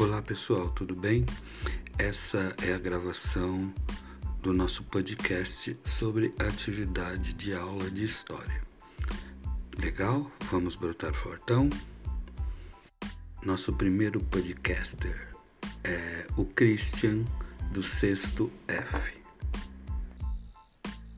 Olá pessoal, tudo bem? Essa é a gravação do nosso podcast sobre atividade de aula de história. Legal? Vamos brotar fortão? Nosso primeiro podcaster é o Christian do sexto F.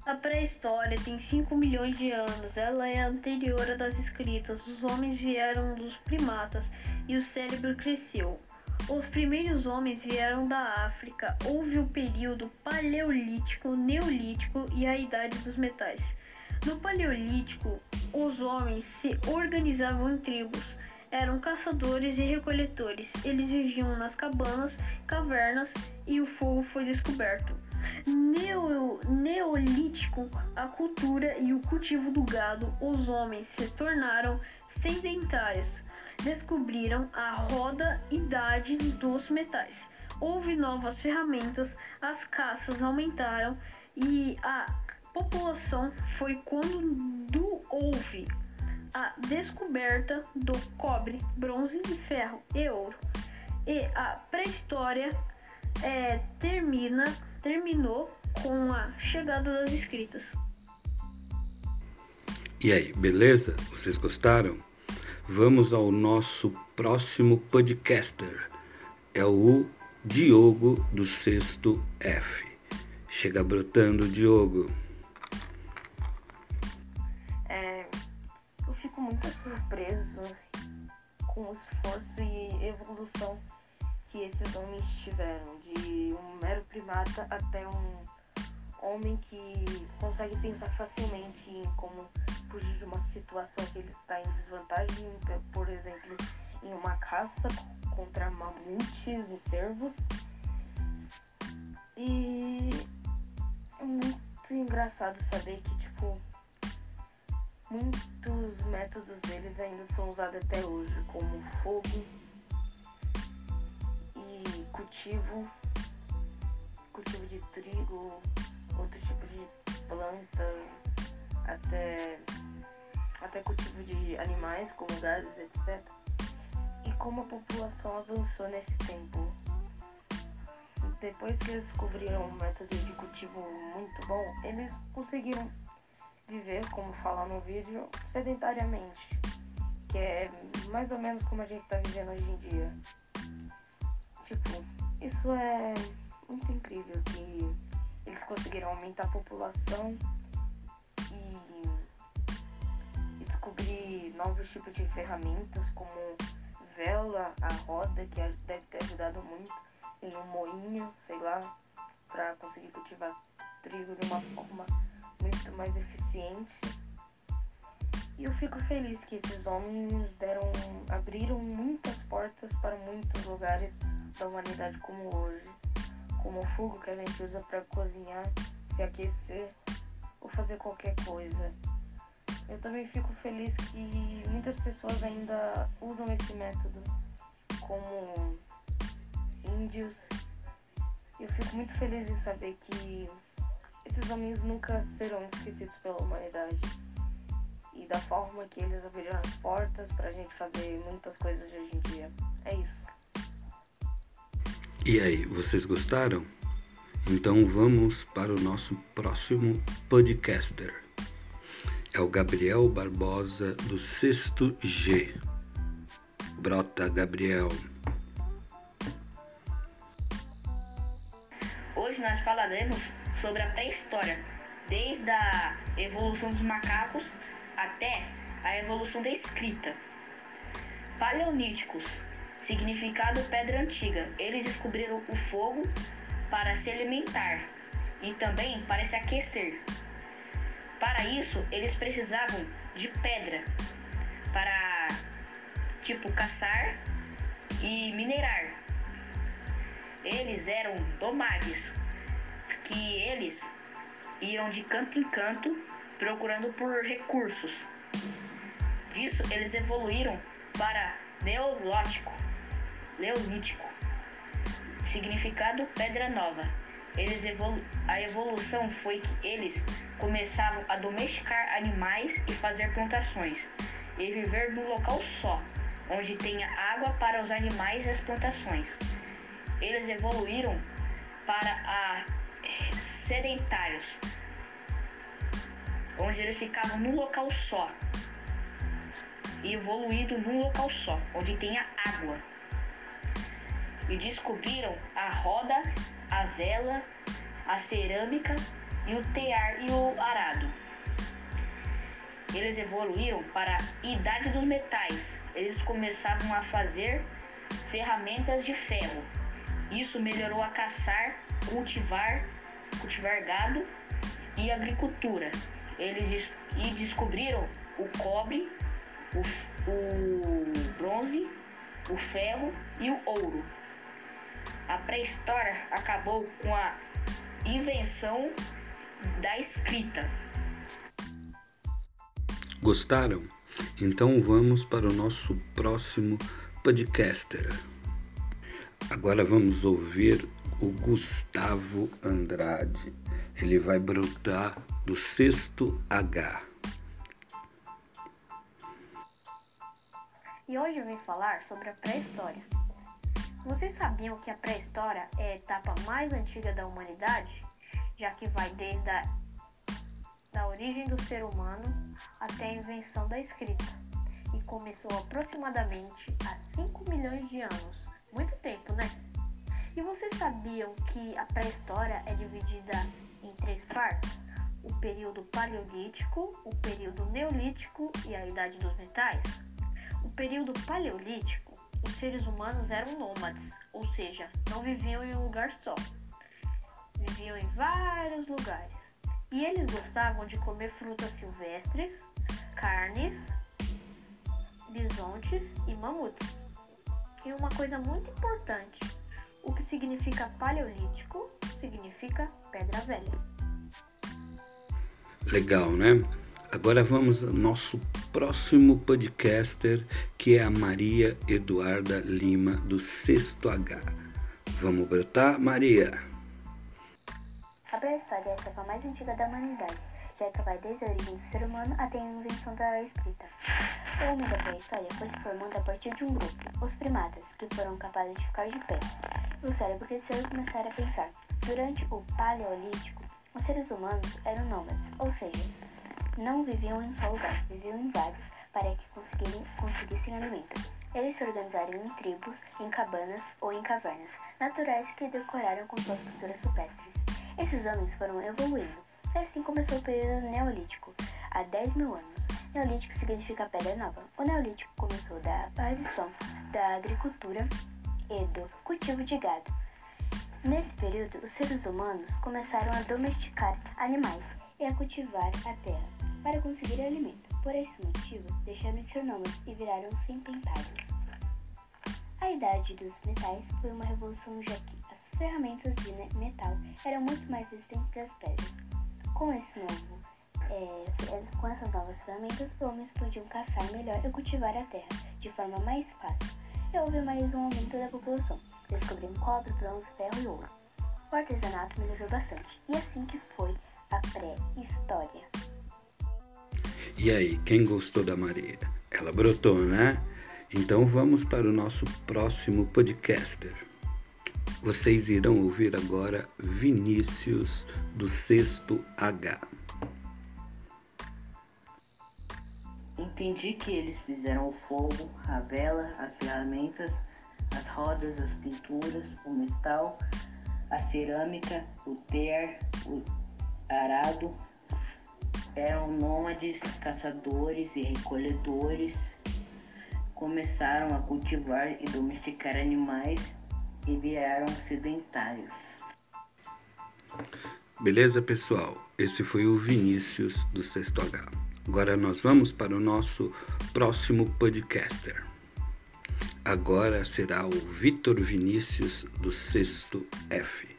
A pré-história tem 5 milhões de anos. Ela é anterior à das escritas. Os homens vieram dos primatas e o cérebro cresceu. Os primeiros homens vieram da África. Houve o período paleolítico, neolítico e a idade dos metais. No paleolítico, os homens se organizavam em tribos. Eram caçadores e recoletores. Eles viviam nas cabanas, cavernas e o fogo foi descoberto. Neo, neolítico, a cultura e o cultivo do gado, os homens se tornaram sedentários. Descobriram a roda idade dos metais. Houve novas ferramentas, as caças aumentaram e a população foi quando houve a descoberta do cobre, bronze, ferro e ouro. E a pré-história é, termina, terminou com a chegada das escritas. E aí, beleza? Vocês gostaram? Vamos ao nosso próximo podcaster. É o Diogo do sexto F. Chega brotando, Diogo. É, eu fico muito surpreso com o esforço e evolução que esses homens tiveram, de um mero primata até um homem que consegue pensar facilmente em como fugir de uma situação que ele está em desvantagem, por exemplo, em uma caça contra mamutes e cervos. E é muito engraçado saber que, tipo, muitos métodos deles ainda são usados até hoje, como fogo e cultivo, cultivo de trigo, outro tipo de plantas, até, até cultivo de animais como gados, etc. E como a população avançou nesse tempo. Depois que eles descobriram um método de cultivo muito bom, eles conseguiram viver, como fala no vídeo, sedentariamente, que é mais ou menos como a gente está vivendo hoje em dia. Tipo, isso é muito incrível que eles conseguiram aumentar a população e, e descobrir novos tipos de ferramentas como vela, a roda, que deve ter ajudado muito, em um moinho, sei lá, para conseguir cultivar trigo de uma forma muito mais eficiente. E eu fico feliz que esses homens deram, abriram muitas portas para muitos lugares da humanidade como hoje como o fogo que a gente usa para cozinhar, se aquecer ou fazer qualquer coisa. Eu também fico feliz que muitas pessoas ainda usam esse método, como índios. Eu fico muito feliz em saber que esses homens nunca serão esquecidos pela humanidade. E da forma que eles abriram as portas para a gente fazer muitas coisas de hoje em dia. É isso. E aí, vocês gostaram? Então vamos para o nosso próximo podcaster. É o Gabriel Barbosa do sexto G. Brota, Gabriel. Hoje nós falaremos sobre a pré-história, desde a evolução dos macacos até a evolução da escrita. Paleolíticos significado pedra antiga. Eles descobriram o fogo para se alimentar e também para se aquecer. Para isso, eles precisavam de pedra para tipo caçar e minerar. Eles eram nomades, que eles iam de canto em canto procurando por recursos. Disso eles evoluíram para neolótico Neolítico. Significado Pedra Nova. Eles evolu a evolução foi que eles começavam a domesticar animais e fazer plantações e viver num local só, onde tenha água para os animais e as plantações. Eles evoluíram para a sedentários, onde eles ficavam num local só. E evoluído num local só, onde tenha água. E descobriram a roda, a vela, a cerâmica e o tear e o arado. Eles evoluíram para a idade dos metais. Eles começavam a fazer ferramentas de ferro. Isso melhorou a caçar, cultivar, cultivar gado e agricultura. Eles e descobriram o cobre, o, o bronze, o ferro e o ouro. A pré-história acabou com a invenção da escrita. Gostaram? Então vamos para o nosso próximo podcaster. Agora vamos ouvir o Gustavo Andrade. Ele vai brotar do sexto H. E hoje eu vim falar sobre a pré-história. Vocês sabiam que a pré-história é a etapa mais antiga da humanidade, já que vai desde a da origem do ser humano até a invenção da escrita e começou aproximadamente há 5 milhões de anos. Muito tempo, né? E vocês sabiam que a pré-história é dividida em três partes? O período paleolítico, o período neolítico e a idade dos metais? O período paleolítico os seres humanos eram nômades, ou seja, não viviam em um lugar só. Viviam em vários lugares. E eles gostavam de comer frutas silvestres, carnes, bisontes e mamutes. E uma coisa muito importante: o que significa paleolítico significa pedra velha. Legal, né? Agora vamos ao nosso próximo podcaster, que é a Maria Eduarda Lima, do Sexto H. Vamos brotar, Maria? A pré-história é a etapa mais antiga da humanidade, já que vai desde a origem do ser humano até a invenção da escrita. O homem da pré-história foi se formando a partir de um grupo, os primatas, que foram capazes de ficar de pé. O cérebro cresceu e começaram a pensar. Durante o Paleolítico, os seres humanos eram nômades, ou seja, não viviam em um só lugar, viviam em vários para que conseguissem alimento. Eles se organizaram em tribos, em cabanas ou em cavernas naturais que decoraram com suas pinturas rupestres. Esses homens foram evoluindo. E assim começou o período neolítico, há 10 mil anos. Neolítico significa pedra nova. O neolítico começou da aparição da agricultura e do cultivo de gado. Nesse período, os seres humanos começaram a domesticar animais e a cultivar a terra para conseguir alimento. Por esse motivo, deixaram de ser nômades e viraram sem-pentários. A idade dos metais foi uma revolução já que as ferramentas de metal eram muito mais resistentes que as pedras. Com esse novo é, com essas novas ferramentas, os homens podiam caçar melhor e cultivar a terra de forma mais fácil. E houve mais um aumento da população, descobrindo cobre, bronze, ferro e ouro. O artesanato melhorou bastante, e assim que foi a pré-história. E aí, quem gostou da Maria? Ela brotou, né? Então vamos para o nosso próximo podcaster. Vocês irão ouvir agora Vinícius do sexto H. Entendi que eles fizeram o fogo, a vela, as ferramentas, as rodas, as pinturas, o metal, a cerâmica, o ter, o arado, eram nômades, caçadores e recolhedores. Começaram a cultivar e domesticar animais e viraram sedentários. Beleza, pessoal? Esse foi o Vinícius do Sexto H. Agora nós vamos para o nosso próximo podcaster. Agora será o Vitor Vinícius do Sexto F.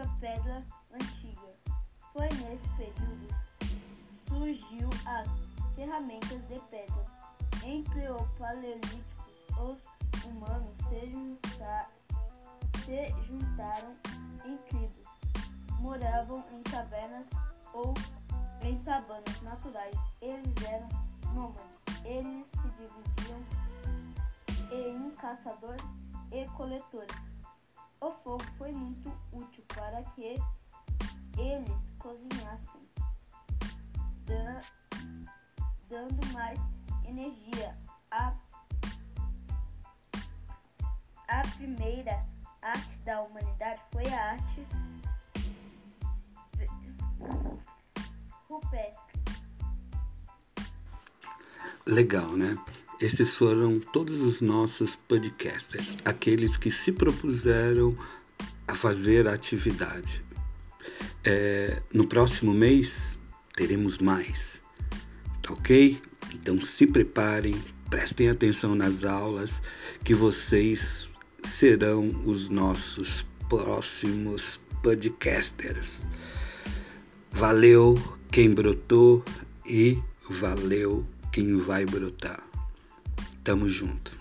significa pedra antiga. Foi nesse período surgiu as ferramentas de pedra. Entre os paleolíticos, os humanos se, se juntaram em tribos, moravam em cavernas ou em cabanas naturais. Eles eram nômades. Eles se dividiam em caçadores e coletores. O fogo foi muito útil para que eles cozinhassem, dando mais energia. A, a primeira arte da humanidade foi a arte rupestre. Legal, né? Esses foram todos os nossos podcasters, aqueles que se propuseram a fazer a atividade. É, no próximo mês teremos mais, tá ok? Então se preparem, prestem atenção nas aulas, que vocês serão os nossos próximos podcasters. Valeu quem brotou e valeu quem vai brotar. Tamo junto.